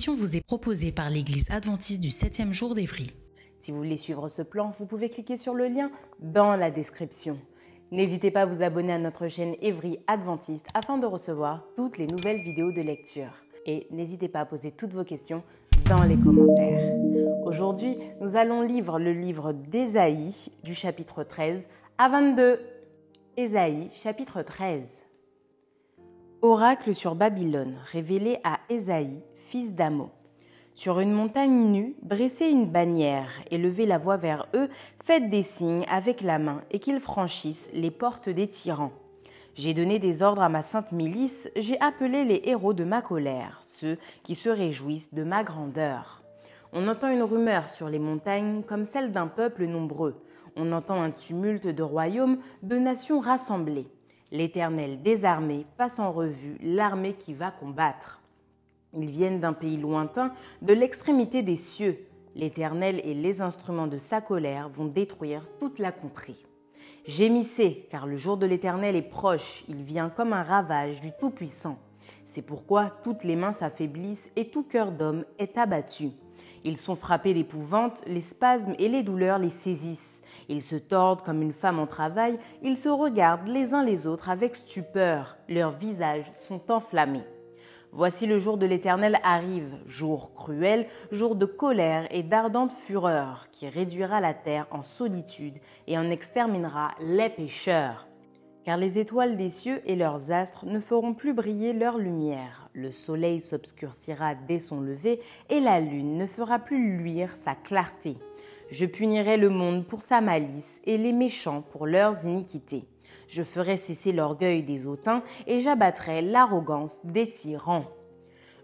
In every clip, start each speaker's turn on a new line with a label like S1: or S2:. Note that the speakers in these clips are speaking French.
S1: Émission vous est proposée par l'Église adventiste du 7e jour d'Évry.
S2: Si vous voulez suivre ce plan, vous pouvez cliquer sur le lien dans la description. N'hésitez pas à vous abonner à notre chaîne Évry Adventiste afin de recevoir toutes les nouvelles vidéos de lecture. Et n'hésitez pas à poser toutes vos questions dans les commentaires. Aujourd'hui, nous allons lire le livre d'Ésaïe du chapitre 13 à 22. Ésaïe chapitre 13. Oracle sur Babylone, révélé à Ésaïe, fils d'Amo. Sur une montagne nue, dressez une bannière et levez la voix vers eux, faites des signes avec la main et qu'ils franchissent les portes des tyrans. J'ai donné des ordres à ma sainte milice, j'ai appelé les héros de ma colère, ceux qui se réjouissent de ma grandeur. On entend une rumeur sur les montagnes comme celle d'un peuple nombreux. On entend un tumulte de royaumes, de nations rassemblées. L'Éternel désarmé passe en revue l'armée qui va combattre. Ils viennent d'un pays lointain, de l'extrémité des cieux. L'Éternel et les instruments de sa colère vont détruire toute la contrée. Gémissez, car le jour de l'Éternel est proche, il vient comme un ravage du Tout-Puissant. C'est pourquoi toutes les mains s'affaiblissent et tout cœur d'homme est abattu. Ils sont frappés d'épouvante, les spasmes et les douleurs les saisissent. Ils se tordent comme une femme en travail, ils se regardent les uns les autres avec stupeur, leurs visages sont enflammés. Voici le jour de l'Éternel arrive, jour cruel, jour de colère et d'ardente fureur, qui réduira la terre en solitude et en exterminera les pécheurs car les étoiles des cieux et leurs astres ne feront plus briller leur lumière. Le soleil s'obscurcira dès son lever, et la lune ne fera plus luire sa clarté. Je punirai le monde pour sa malice, et les méchants pour leurs iniquités. Je ferai cesser l'orgueil des hautains, et j'abattrai l'arrogance des tyrans.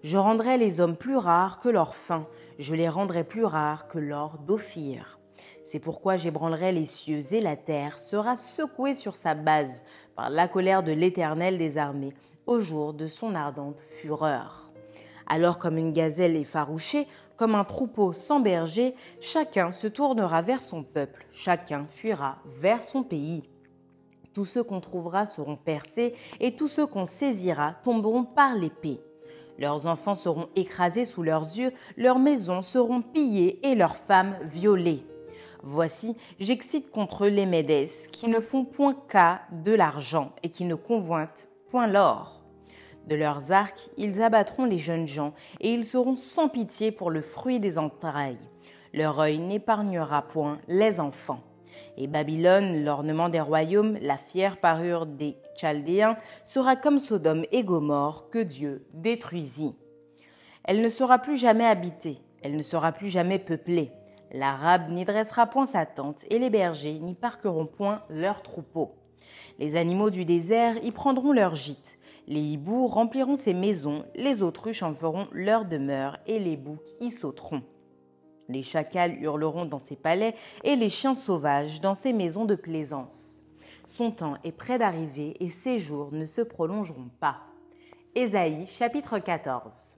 S2: Je rendrai les hommes plus rares que leur faim, je les rendrai plus rares que l'or d'Ophir. C'est pourquoi j'ébranlerai les cieux et la terre sera secouée sur sa base par la colère de l'Éternel des armées au jour de son ardente fureur. Alors comme une gazelle effarouchée, comme un troupeau sans berger, chacun se tournera vers son peuple, chacun fuira vers son pays. Tous ceux qu'on trouvera seront percés et tous ceux qu'on saisira tomberont par l'épée. Leurs enfants seront écrasés sous leurs yeux, leurs maisons seront pillées et leurs femmes violées. Voici, j'excite contre les Médès, qui ne font point cas de l'argent et qui ne convoitent point l'or. De leurs arcs, ils abattront les jeunes gens, et ils seront sans pitié pour le fruit des entrailles. Leur œil n'épargnera point les enfants. Et Babylone, l'ornement des royaumes, la fière parure des Chaldéens, sera comme Sodome et Gomorre que Dieu détruisit. Elle ne sera plus jamais habitée, elle ne sera plus jamais peuplée. L'arabe n'y dressera point sa tente, et les bergers n'y parqueront point leurs troupeaux. Les animaux du désert y prendront leur gîte. Les hiboux rempliront ses maisons, les autruches en feront leur demeure, et les boucs y sauteront. Les chacals hurleront dans ses palais, et les chiens sauvages dans ses maisons de plaisance. Son temps est près d'arriver, et ses jours ne se prolongeront pas. Ésaïe chapitre 14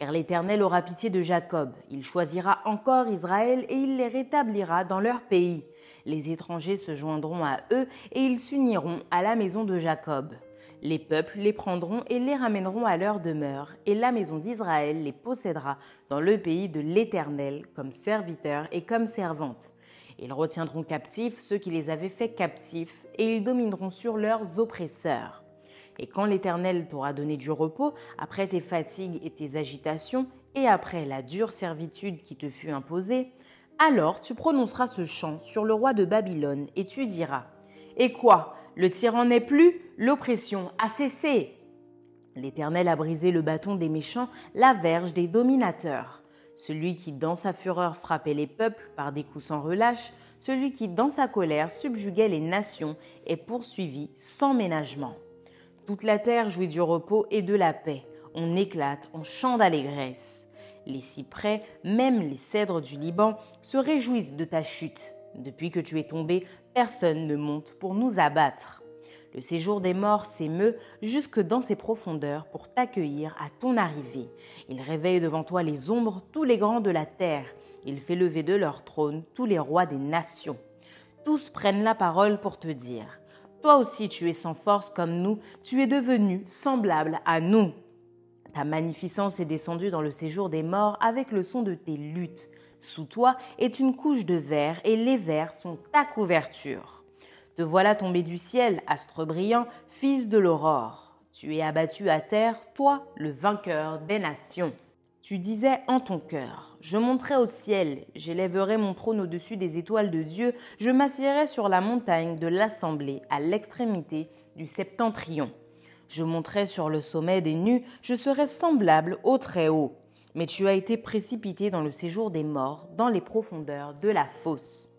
S2: car l'Éternel aura pitié de Jacob, il choisira encore Israël et il les rétablira dans leur pays. Les étrangers se joindront à eux et ils s'uniront à la maison de Jacob. Les peuples les prendront et les ramèneront à leur demeure, et la maison d'Israël les possédera dans le pays de l'Éternel comme serviteurs et comme servantes. Ils retiendront captifs ceux qui les avaient faits captifs, et ils domineront sur leurs oppresseurs. Et quand l'Éternel t'aura donné du repos, après tes fatigues et tes agitations, et après la dure servitude qui te fut imposée, alors tu prononceras ce chant sur le roi de Babylone, et tu diras, Et quoi Le tyran n'est plus L'oppression a cessé L'Éternel a brisé le bâton des méchants, la verge des dominateurs. Celui qui dans sa fureur frappait les peuples par des coups sans relâche, celui qui dans sa colère subjuguait les nations est poursuivi sans ménagement. Toute la terre jouit du repos et de la paix. On éclate, on chante d'allégresse. Les cyprès, même les cèdres du Liban, se réjouissent de ta chute. Depuis que tu es tombé, personne ne monte pour nous abattre. Le séjour des morts s'émeut jusque dans ses profondeurs pour t'accueillir à ton arrivée. Il réveille devant toi les ombres, tous les grands de la terre. Il fait lever de leur trône tous les rois des nations. Tous prennent la parole pour te dire. Toi aussi tu es sans force comme nous, tu es devenu semblable à nous. Ta magnificence est descendue dans le séjour des morts avec le son de tes luttes. Sous toi est une couche de verre et les vers sont ta couverture. Te voilà tombé du ciel, astre brillant, fils de l'aurore. Tu es abattu à terre, toi, le vainqueur des nations. Tu disais en ton cœur, je monterai au ciel, j'élèverai mon trône au-dessus des étoiles de Dieu, je m'assierai sur la montagne de l'assemblée à l'extrémité du septentrion. Je monterai sur le sommet des nus, je serai semblable au Très-Haut. Mais tu as été précipité dans le séjour des morts, dans les profondeurs de la fosse.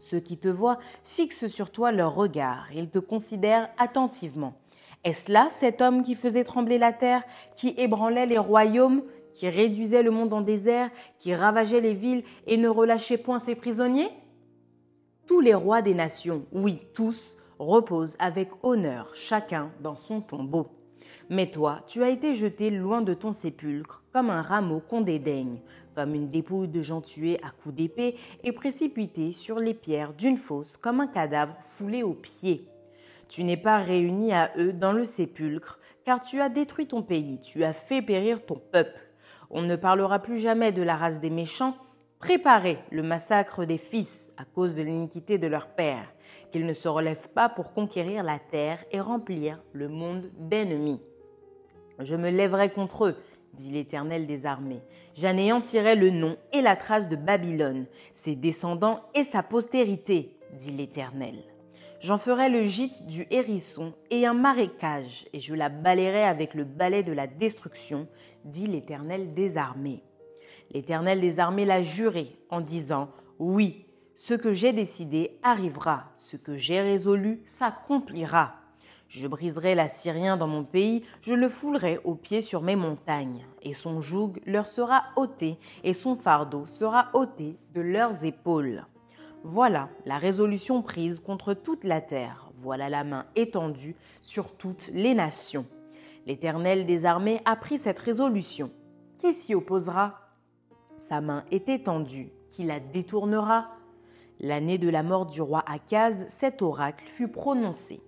S2: Ceux qui te voient fixent sur toi leur regard, ils te considèrent attentivement. Est-ce là cet homme qui faisait trembler la terre, qui ébranlait les royaumes, qui réduisait le monde en désert, qui ravageait les villes et ne relâchait point ses prisonniers? Tous les rois des nations, oui, tous, repose avec honneur, chacun dans son tombeau. Mais toi, tu as été jeté loin de ton sépulcre, comme un rameau qu'on dédaigne, comme une dépouille de gens tués à coups d'épée et précipité sur les pierres d'une fosse, comme un cadavre foulé aux pieds. Tu n'es pas réuni à eux dans le sépulcre, car tu as détruit ton pays, tu as fait périr ton peuple. On ne parlera plus jamais de la race des méchants, Préparez le massacre des fils à cause de l'iniquité de leur père, qu'ils ne se relèvent pas pour conquérir la terre et remplir le monde d'ennemis. Je me lèverai contre eux, dit l'Éternel des armées. J'anéantirai le nom et la trace de Babylone, ses descendants et sa postérité, dit l'Éternel. J'en ferai le gîte du hérisson et un marécage, et je la balayerai avec le balai de la destruction, dit l'Éternel des armées. L'Éternel des armées l'a juré en disant, Oui, ce que j'ai décidé arrivera, ce que j'ai résolu s'accomplira. Je briserai l'Assyrien dans mon pays, je le foulerai aux pieds sur mes montagnes, et son joug leur sera ôté, et son fardeau sera ôté de leurs épaules. Voilà la résolution prise contre toute la terre, voilà la main étendue sur toutes les nations. L'Éternel des armées a pris cette résolution. Qui s'y opposera? Sa main est étendue, qui la détournera? L'année de la mort du roi Akaz, cet oracle fut prononcé.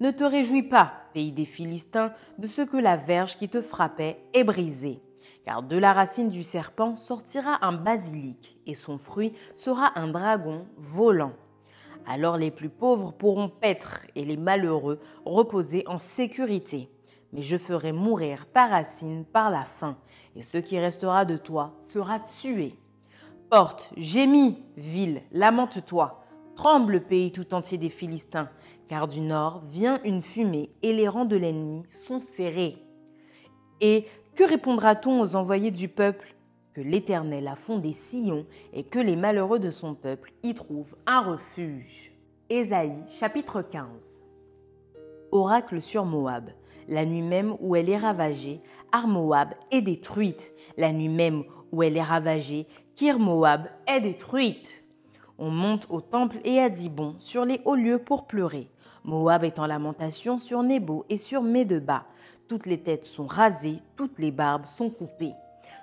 S2: Ne te réjouis pas, pays des Philistins, de ce que la verge qui te frappait est brisée, car de la racine du serpent sortira un basilic, et son fruit sera un dragon volant. Alors les plus pauvres pourront paître et les malheureux reposer en sécurité mais je ferai mourir ta racine par la faim, et ce qui restera de toi sera tué. Porte, gémis, ville, lamente-toi, tremble pays tout entier des Philistins, car du nord vient une fumée, et les rangs de l'ennemi sont serrés. Et que répondra-t-on aux envoyés du peuple? Que l'Éternel a fondé Sion, et que les malheureux de son peuple y trouvent un refuge. Ésaïe chapitre 15 Oracle sur Moab. La nuit même où elle est ravagée, Armoab est détruite. La nuit même où elle est ravagée, Kirmoab est détruite. On monte au temple et à Dibon, sur les hauts lieux pour pleurer. Moab est en lamentation sur Nebo et sur Médeba. Toutes les têtes sont rasées, toutes les barbes sont coupées.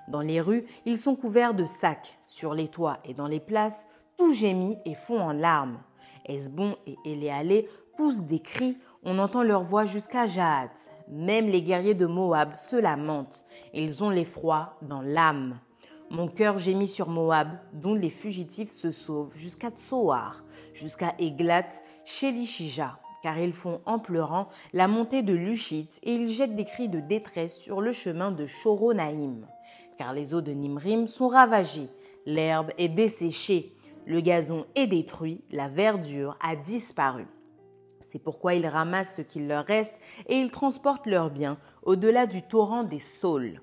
S2: Dans les rues, ils sont couverts de sacs. Sur les toits et dans les places, tout gémit et fond en larmes. Esbon et Éléalé poussent des cris, on entend leur voix jusqu'à Jahat. Même les guerriers de Moab se lamentent. Ils ont l'effroi dans l'âme. Mon cœur gémit sur Moab, dont les fugitifs se sauvent, jusqu'à Tsoar, jusqu'à Eglat, chez car ils font en pleurant la montée de Luchit et ils jettent des cris de détresse sur le chemin de Choronaïm. Car les eaux de Nimrim sont ravagées, l'herbe est desséchée, le gazon est détruit, la verdure a disparu. C'est pourquoi ils ramassent ce qu'il leur reste et ils transportent leurs biens au-delà du torrent des saules.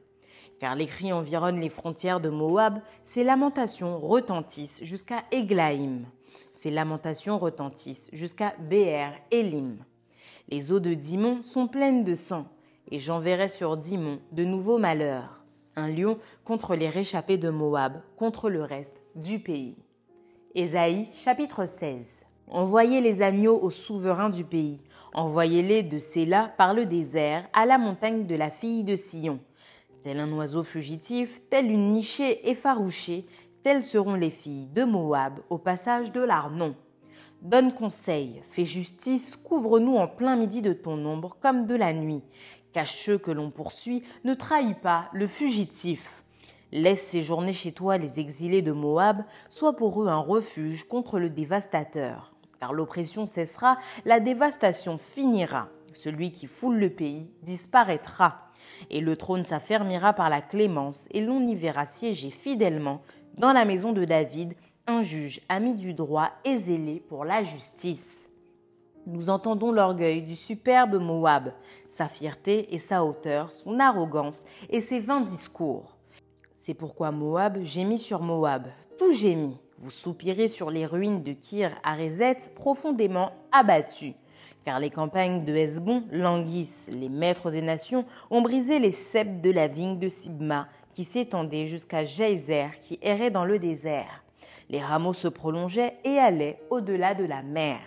S2: Car les cris environnent les frontières de Moab, ces lamentations retentissent jusqu'à Eglaïm. Ces lamentations retentissent jusqu'à Béer Elim. Les eaux de Dimon sont pleines de sang, et j'enverrai sur Dimon de nouveaux malheurs. Un lion contre les réchappés de Moab, contre le reste du pays. Ésaïe chapitre 16 Envoyez les agneaux aux souverains du pays. Envoyez-les de Séla par le désert à la montagne de la fille de Sion. Tel un oiseau fugitif, telle une nichée effarouchée, telles seront les filles de Moab au passage de l'Arnon. Donne conseil, fais justice, couvre-nous en plein midi de ton ombre comme de la nuit. Cache ceux que l'on poursuit, ne trahis pas le fugitif. Laisse séjourner chez toi les exilés de Moab, sois pour eux un refuge contre le dévastateur car l'oppression cessera, la dévastation finira. Celui qui foule le pays disparaîtra, et le trône s'affermira par la clémence, et l'on y verra siéger fidèlement dans la maison de David un juge ami du droit et zélé pour la justice. Nous entendons l'orgueil du superbe Moab, sa fierté et sa hauteur, son arrogance et ses vains discours. C'est pourquoi Moab gémit sur Moab, tout gémit. Vous soupirez sur les ruines de Kir Arézet profondément abattues. Car les campagnes de Hesbon languissent, les maîtres des nations ont brisé les ceps de la vigne de Sibma s'étendait jusqu'à Jaizer qui errait dans le désert. Les rameaux se prolongeaient et allaient au-delà de la mer.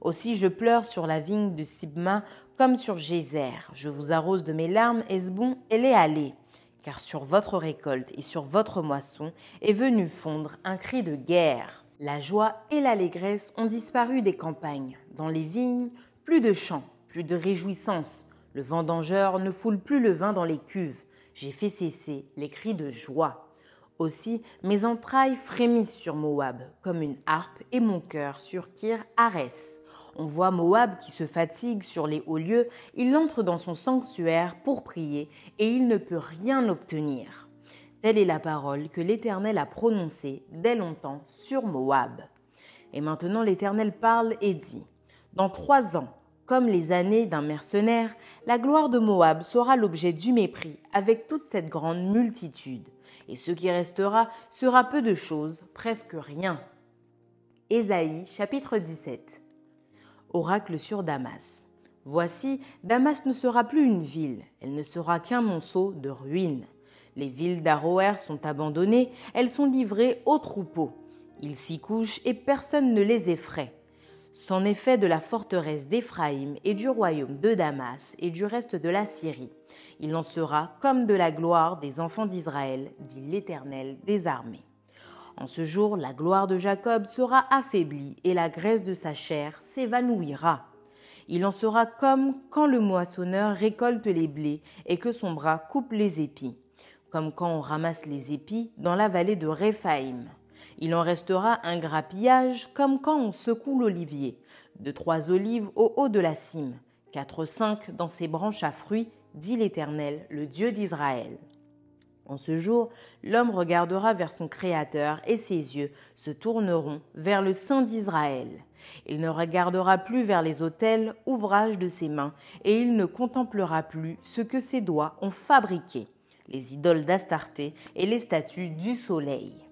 S2: Aussi je pleure sur la vigne de Sibma comme sur Jaizer. Je vous arrose de mes larmes, Hesbon, elle est allée car sur votre récolte et sur votre moisson est venu fondre un cri de guerre. La joie et l'allégresse ont disparu des campagnes. Dans les vignes, plus de chants, plus de réjouissance. Le vendangeur ne foule plus le vin dans les cuves. J'ai fait cesser les cris de joie. Aussi, mes entrailles frémissent sur Moab, comme une harpe, et mon cœur sur Kir Arès. On voit Moab qui se fatigue sur les hauts lieux, il entre dans son sanctuaire pour prier et il ne peut rien obtenir. Telle est la parole que l'Éternel a prononcée dès longtemps sur Moab. Et maintenant l'Éternel parle et dit, Dans trois ans, comme les années d'un mercenaire, la gloire de Moab sera l'objet du mépris avec toute cette grande multitude. Et ce qui restera sera peu de choses, presque rien. Ésaïe chapitre 17 Oracle sur Damas. Voici, Damas ne sera plus une ville, elle ne sera qu'un monceau de ruines. Les villes d'Aroer sont abandonnées, elles sont livrées aux troupeaux. Ils s'y couchent et personne ne les effraie. C'en est fait de la forteresse d'Éphraïm et du royaume de Damas et du reste de la Syrie. Il en sera comme de la gloire des enfants d'Israël, dit l'Éternel des armées. En ce jour, la gloire de Jacob sera affaiblie et la graisse de sa chair s'évanouira. Il en sera comme quand le moissonneur récolte les blés et que son bras coupe les épis, comme quand on ramasse les épis dans la vallée de Réphaïm. Il en restera un grappillage comme quand on secoue l'olivier, de trois olives au haut de la cime, quatre cinq dans ses branches à fruits, dit l'Éternel, le Dieu d'Israël. En ce jour, l'homme regardera vers son Créateur et ses yeux se tourneront vers le Saint d'Israël. Il ne regardera plus vers les autels, ouvrages de ses mains, et il ne contemplera plus ce que ses doigts ont fabriqué, les idoles d'Astarté et les statues du soleil.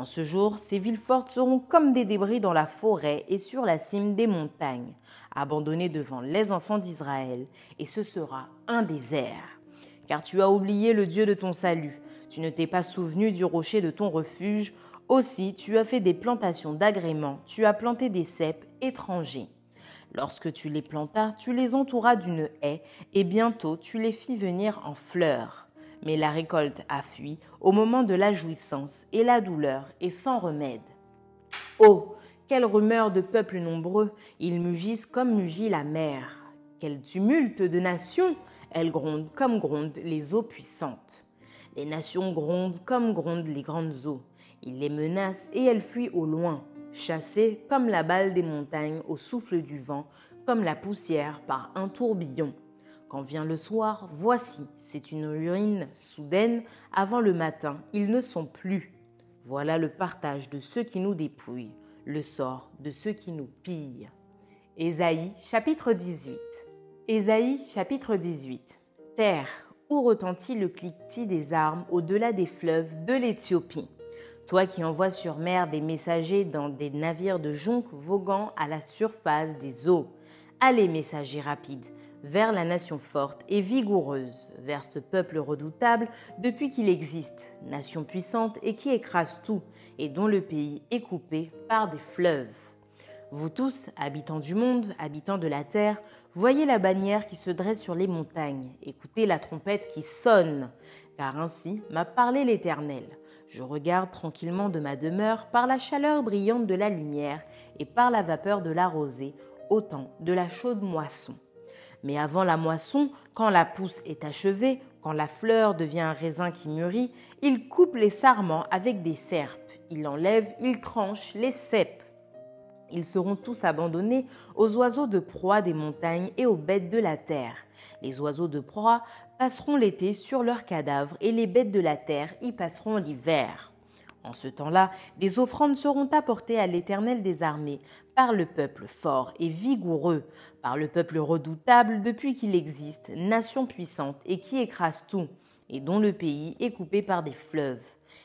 S2: En ce jour, ces villes fortes seront comme des débris dans la forêt et sur la cime des montagnes, abandonnées devant les enfants d'Israël, et ce sera un désert car tu as oublié le Dieu de ton salut. Tu ne t'es pas souvenu du rocher de ton refuge. Aussi, tu as fait des plantations d'agréments, tu as planté des cèpes étrangers. Lorsque tu les plantas, tu les entouras d'une haie, et bientôt tu les fis venir en fleurs. Mais la récolte a fui au moment de la jouissance, et la douleur est sans remède. Oh, quelle rumeur de peuples nombreux, ils mugissent comme mugit la mer. Quel tumulte de nations elles grondent comme grondent les eaux puissantes. Les nations grondent comme grondent les grandes eaux. Ils les menacent et elles fuient au loin, chassées comme la balle des montagnes au souffle du vent, comme la poussière par un tourbillon. Quand vient le soir, voici, c'est une ruine soudaine, avant le matin, ils ne sont plus. Voilà le partage de ceux qui nous dépouillent, le sort de ceux qui nous pillent. Ésaïe chapitre 18 Ésaïe chapitre 18 Terre, où retentit le cliquetis des armes au-delà des fleuves de l'Éthiopie? Toi qui envoies sur mer des messagers dans des navires de jonc voguant à la surface des eaux. Allez, messagers rapides, vers la nation forte et vigoureuse, vers ce peuple redoutable depuis qu'il existe, nation puissante et qui écrase tout, et dont le pays est coupé par des fleuves. Vous tous, habitants du monde, habitants de la terre, voyez la bannière qui se dresse sur les montagnes, écoutez la trompette qui sonne, car ainsi m'a parlé l'Éternel. Je regarde tranquillement de ma demeure par la chaleur brillante de la lumière et par la vapeur de la rosée, au de la chaude moisson. Mais avant la moisson, quand la pousse est achevée, quand la fleur devient un raisin qui mûrit, il coupe les sarments avec des serpes, il enlève, il tranche les cèpes. Ils seront tous abandonnés aux oiseaux de proie des montagnes et aux bêtes de la terre. Les oiseaux de proie passeront l'été sur leurs cadavres et les bêtes de la terre y passeront l'hiver. En ce temps-là, des offrandes seront apportées à l'Éternel des armées par le peuple fort et vigoureux, par le peuple redoutable depuis qu'il existe, nation puissante et qui écrase tout, et dont le pays est coupé par des fleuves.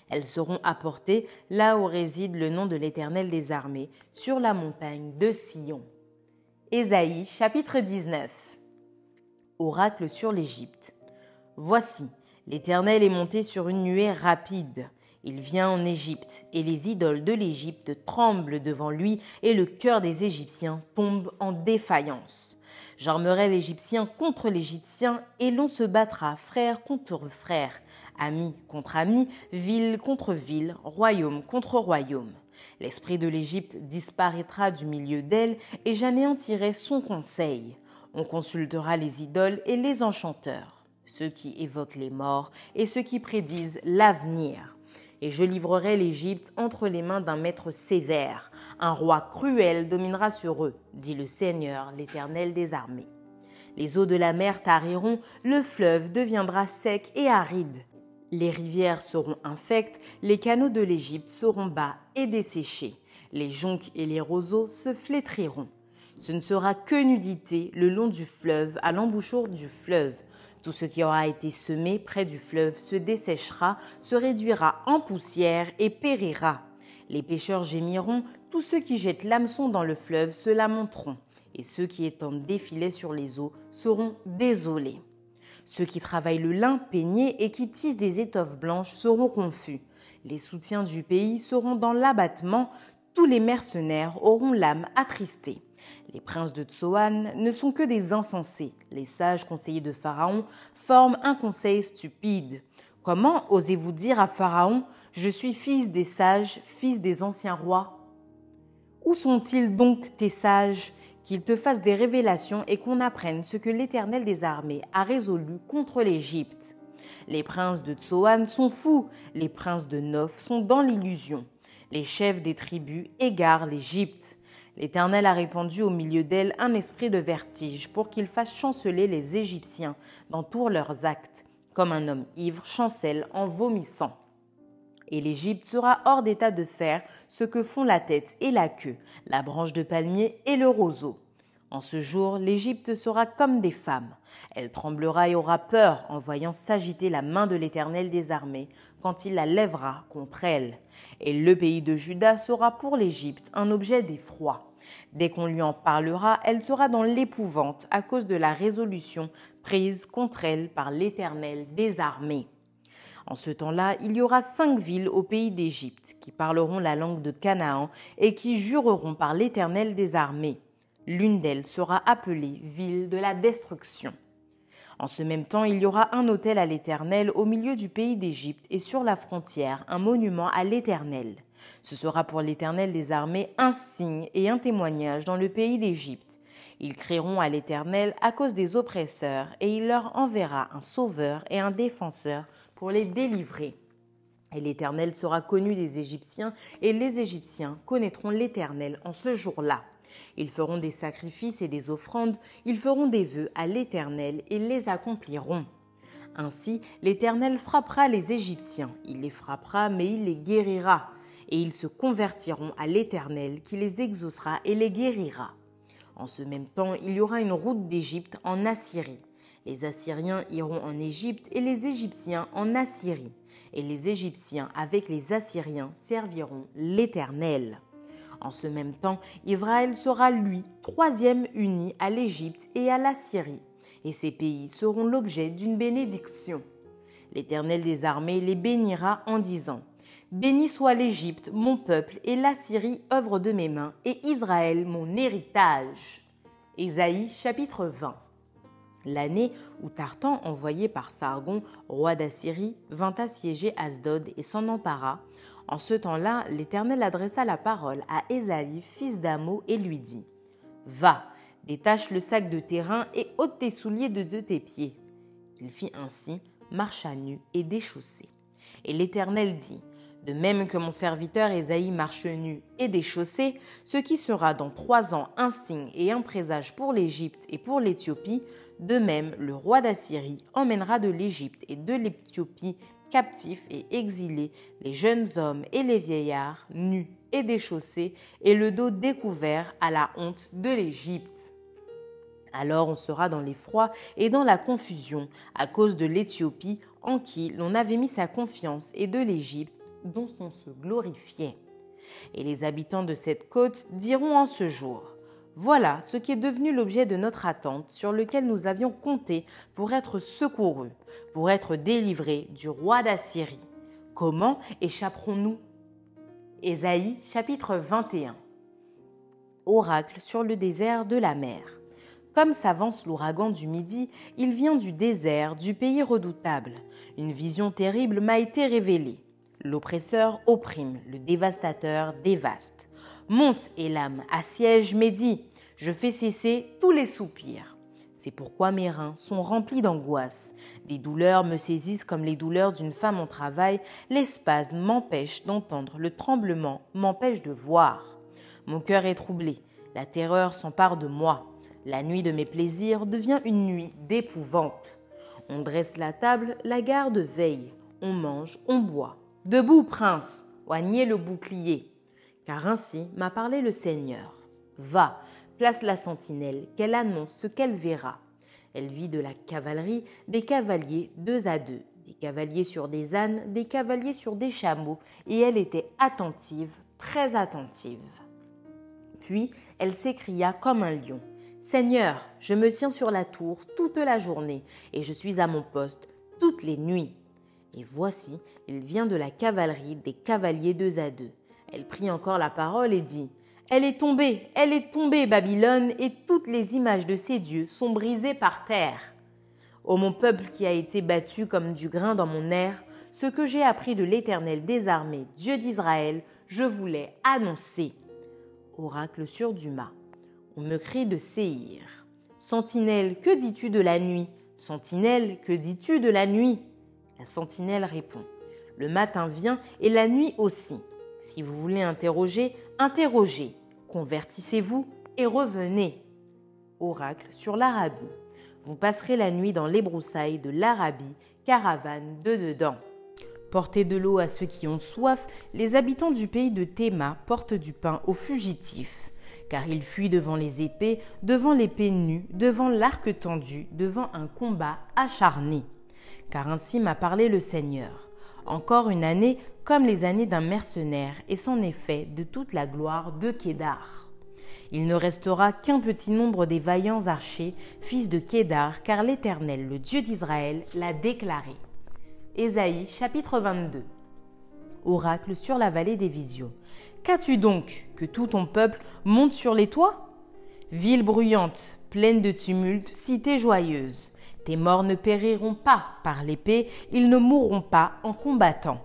S2: Elles seront apportées là où réside le nom de l'Éternel des armées, sur la montagne de Sion. Ésaïe chapitre 19 Oracle sur l'Égypte. Voici, l'Éternel est monté sur une nuée rapide. Il vient en Égypte, et les idoles de l'Égypte tremblent devant lui, et le cœur des Égyptiens tombe en défaillance. J'armerai l'Égyptien contre l'Égyptien, et l'on se battra frère contre frère, ami contre ami, ville contre ville, royaume contre royaume. L'esprit de l'Égypte disparaîtra du milieu d'elle, et j'anéantirai son conseil. On consultera les idoles et les enchanteurs, ceux qui évoquent les morts et ceux qui prédisent l'avenir et je livrerai l'Égypte entre les mains d'un maître sévère. Un roi cruel dominera sur eux, dit le Seigneur, l'Éternel des armées. Les eaux de la mer tariront, le fleuve deviendra sec et aride. Les rivières seront infectes, les canaux de l'Égypte seront bas et desséchés. Les joncs et les roseaux se flétriront. Ce ne sera que nudité le long du fleuve, à l'embouchure du fleuve. Tout ce qui aura été semé près du fleuve se desséchera, se réduira en poussière et périra. Les pêcheurs gémiront, tous ceux qui jettent l'hameçon dans le fleuve se lamenteront, et ceux qui étendent des filets sur les eaux seront désolés. Ceux qui travaillent le lin peigné et qui tissent des étoffes blanches seront confus. Les soutiens du pays seront dans l'abattement, tous les mercenaires auront l'âme attristée. Les princes de Tsoan ne sont que des insensés. Les sages conseillers de Pharaon forment un conseil stupide. Comment osez-vous dire à Pharaon Je suis fils des sages, fils des anciens rois Où sont-ils donc tes sages? Qu'ils te fassent des révélations et qu'on apprenne ce que l'Éternel des armées a résolu contre l'Égypte. Les princes de Tsoan sont fous, les princes de Noph sont dans l'illusion. Les chefs des tribus égarent l'Égypte. L'Éternel a répandu au milieu d'elle un esprit de vertige pour qu'il fasse chanceler les Égyptiens dans tous leurs actes, comme un homme ivre chancelle en vomissant. Et l'Égypte sera hors d'état de faire ce que font la tête et la queue, la branche de palmier et le roseau. En ce jour, l'Égypte sera comme des femmes. Elle tremblera et aura peur en voyant s'agiter la main de l'Éternel des armées quand il la lèvera contre elle. Et le pays de Juda sera pour l'Égypte un objet d'effroi. Dès qu'on lui en parlera, elle sera dans l'épouvante à cause de la résolution prise contre elle par l'Éternel des armées. En ce temps-là, il y aura cinq villes au pays d'Égypte qui parleront la langue de Canaan et qui jureront par l'Éternel des armées. L'une d'elles sera appelée ville de la destruction. En ce même temps, il y aura un autel à l'Éternel au milieu du pays d'Égypte et sur la frontière un monument à l'Éternel. Ce sera pour l'Éternel des armées un signe et un témoignage dans le pays d'Égypte. Ils crieront à l'Éternel à cause des oppresseurs, et il leur enverra un sauveur et un défenseur pour les délivrer. Et l'Éternel sera connu des Égyptiens, et les Égyptiens connaîtront l'Éternel en ce jour-là. Ils feront des sacrifices et des offrandes, ils feront des vœux à l'Éternel et les accompliront. Ainsi, l'Éternel frappera les Égyptiens, il les frappera, mais il les guérira, et ils se convertiront à l'Éternel qui les exaucera et les guérira. En ce même temps, il y aura une route d'Égypte en Assyrie. Les Assyriens iront en Égypte et les Égyptiens en Assyrie. Et les Égyptiens avec les Assyriens serviront l'Éternel. En ce même temps, Israël sera, lui, troisième uni à l'Égypte et à la Syrie, et ces pays seront l'objet d'une bénédiction. L'Éternel des armées les bénira en disant Béni soit l'Égypte, mon peuple, et la Syrie, œuvre de mes mains, et Israël, mon héritage. Ésaïe chapitre 20 L'année où Tartan, envoyé par Sargon, roi d'Assyrie, vint assiéger Asdod et s'en empara, en ce temps-là, l'Éternel adressa la parole à Ésaïe, fils d'Amo, et lui dit Va, détache le sac de terrain et ôte tes souliers de deux tes pieds. Il fit ainsi, marcha nu et déchaussé. Et l'Éternel dit De même que mon serviteur Ésaïe marche nu et déchaussé, ce qui sera dans trois ans un signe et un présage pour l'Égypte et pour l'Éthiopie, de même le roi d'Assyrie emmènera de l'Égypte et de l'Éthiopie captifs et exilés, les jeunes hommes et les vieillards, nus et déchaussés, et le dos découvert à la honte de l'Égypte. Alors on sera dans l'effroi et dans la confusion à cause de l'Éthiopie en qui l'on avait mis sa confiance et de l'Égypte dont on se glorifiait. Et les habitants de cette côte diront en ce jour voilà ce qui est devenu l'objet de notre attente sur lequel nous avions compté pour être secourus, pour être délivrés du roi d'Assyrie. Comment échapperons-nous? Ésaïe chapitre 21 Oracle sur le désert de la mer. Comme s'avance l'ouragan du midi, il vient du désert, du pays redoutable. Une vision terrible m'a été révélée. L'oppresseur opprime, le dévastateur dévaste. Monte, Elam, assiège Médie. Je fais cesser tous les soupirs. C'est pourquoi mes reins sont remplis d'angoisse. Des douleurs me saisissent comme les douleurs d'une femme en travail. Les spasmes m'empêchent d'entendre, le tremblement m'empêche de voir. Mon cœur est troublé. La terreur s'empare de moi. La nuit de mes plaisirs devient une nuit d'épouvante. On dresse la table, la garde veille. On mange, on boit. Debout, prince, oignez le bouclier car ainsi m'a parlé le Seigneur. Va, place la sentinelle, qu'elle annonce ce qu'elle verra. Elle vit de la cavalerie, des cavaliers deux à deux, des cavaliers sur des ânes, des cavaliers sur des chameaux, et elle était attentive, très attentive. Puis elle s'écria comme un lion. Seigneur, je me tiens sur la tour toute la journée, et je suis à mon poste toutes les nuits. Et voici, il vient de la cavalerie des cavaliers deux à deux. Elle prit encore la parole et dit Elle est tombée, elle est tombée, Babylone, et toutes les images de ses dieux sont brisées par terre. Ô mon peuple qui a été battu comme du grain dans mon air, ce que j'ai appris de l'Éternel des armées, Dieu d'Israël, je voulais annoncer. Oracle sur Dumas. On me crie de Séhir. Sentinelle, que dis-tu de la nuit? Sentinelle, que dis-tu de la nuit? La sentinelle répond. Le matin vient et la nuit aussi. Si vous voulez interroger, interrogez, convertissez-vous et revenez. Oracle sur l'Arabie. Vous passerez la nuit dans les broussailles de l'Arabie, caravane de dedans. Portez de l'eau à ceux qui ont soif, les habitants du pays de Théma portent du pain aux fugitifs, car ils fuient devant les épées, devant l'épée nue, devant l'arc tendu, devant un combat acharné. Car ainsi m'a parlé le Seigneur. Encore une année, comme les années d'un mercenaire, et c'en est fait de toute la gloire de Kédar. Il ne restera qu'un petit nombre des vaillants archers, fils de Kédar, car l'Éternel, le Dieu d'Israël, l'a déclaré. Ésaïe chapitre 22 Oracle sur la vallée des visions. Qu'as-tu donc que tout ton peuple monte sur les toits? Ville bruyante, pleine de tumulte, cité joyeuse. Tes morts ne périront pas par l'épée, ils ne mourront pas en combattant.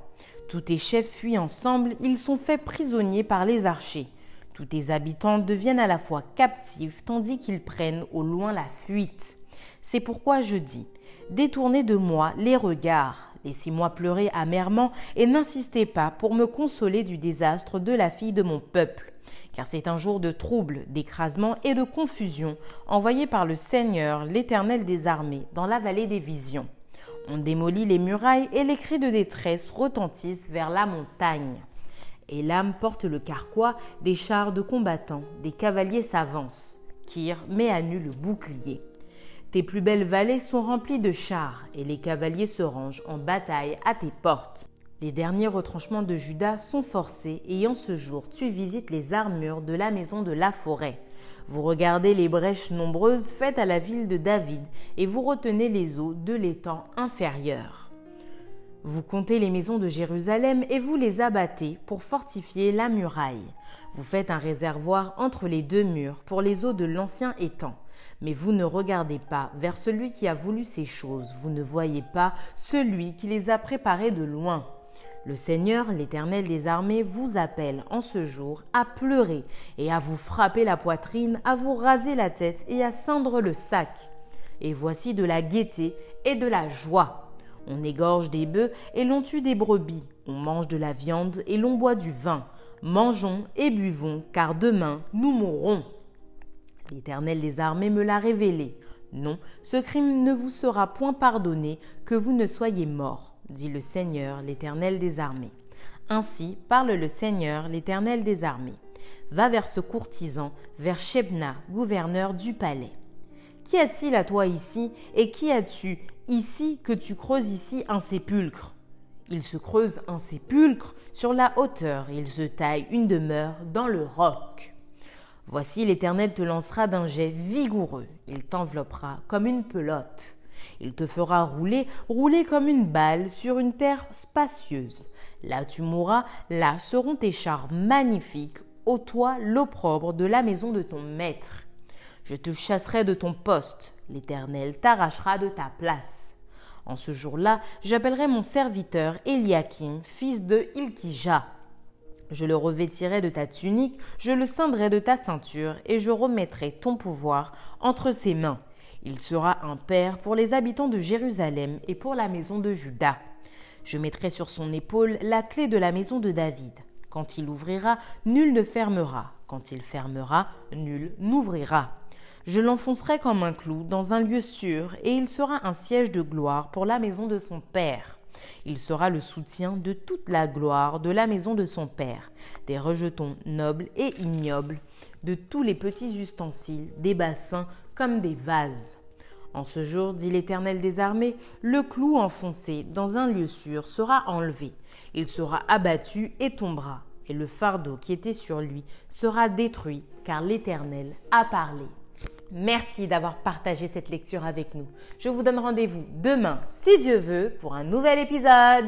S2: Tous tes chefs fuient ensemble, ils sont faits prisonniers par les archers. Tous tes habitants deviennent à la fois captifs tandis qu'ils prennent au loin la fuite. C'est pourquoi je dis, détournez de moi les regards, laissez-moi pleurer amèrement et n'insistez pas pour me consoler du désastre de la fille de mon peuple. Car c'est un jour de trouble, d'écrasement et de confusion envoyé par le Seigneur, l'Éternel des armées, dans la vallée des visions. On démolit les murailles et les cris de détresse retentissent vers la montagne. Et l'âme porte le carquois, des chars de combattants, des cavaliers s'avancent. Kir met à nu le bouclier. Tes plus belles vallées sont remplies de chars, et les cavaliers se rangent en bataille à tes portes. Les derniers retranchements de Judas sont forcés, et en ce jour tu visites les armures de la maison de la forêt. Vous regardez les brèches nombreuses faites à la ville de David, et vous retenez les eaux de l'étang inférieur. Vous comptez les maisons de Jérusalem et vous les abattez pour fortifier la muraille. Vous faites un réservoir entre les deux murs pour les eaux de l'ancien étang. Mais vous ne regardez pas vers celui qui a voulu ces choses, vous ne voyez pas celui qui les a préparées de loin. Le Seigneur, l'Éternel des armées, vous appelle en ce jour à pleurer et à vous frapper la poitrine, à vous raser la tête et à cendre le sac. Et voici de la gaieté et de la joie. On égorge des bœufs et l'on tue des brebis, on mange de la viande et l'on boit du vin. Mangeons et buvons, car demain nous mourrons. L'Éternel des armées me l'a révélé. Non, ce crime ne vous sera point pardonné que vous ne soyez morts, dit le Seigneur, l'Éternel des armées. Ainsi parle le Seigneur, l'Éternel des armées. Va vers ce courtisan, vers Shebna, gouverneur du palais. Qu'y a-t-il à toi ici, et qui as-tu ici que tu creuses ici un sépulcre? Il se creuse un sépulcre sur la hauteur, il se taille une demeure dans le roc. Voici l'Éternel te lancera d'un jet vigoureux, il t'enveloppera comme une pelote. Il te fera rouler, rouler comme une balle sur une terre spacieuse. Là tu mourras, là seront tes chars magnifiques, au toit l'opprobre de la maison de ton maître. Je te chasserai de ton poste, l'Éternel t'arrachera de ta place. En ce jour-là, j'appellerai mon serviteur Eliakim, fils de Ilkija. Je le revêtirai de ta tunique, je le ceindrai de ta ceinture, et je remettrai ton pouvoir entre ses mains. Il sera un père pour les habitants de Jérusalem et pour la maison de Juda. Je mettrai sur son épaule la clé de la maison de David. Quand il ouvrira, nul ne fermera. Quand il fermera, nul n'ouvrira. Je l'enfoncerai comme un clou dans un lieu sûr, et il sera un siège de gloire pour la maison de son père. Il sera le soutien de toute la gloire de la maison de son Père, des rejetons nobles et ignobles, de tous les petits ustensiles, des bassins des vases. En ce jour, dit l'Éternel des armées, le clou enfoncé dans un lieu sûr sera enlevé. Il sera abattu et tombera, et le fardeau qui était sur lui sera détruit, car l'Éternel a parlé. Merci d'avoir partagé cette lecture avec nous. Je vous donne rendez-vous demain, si Dieu veut, pour un nouvel épisode.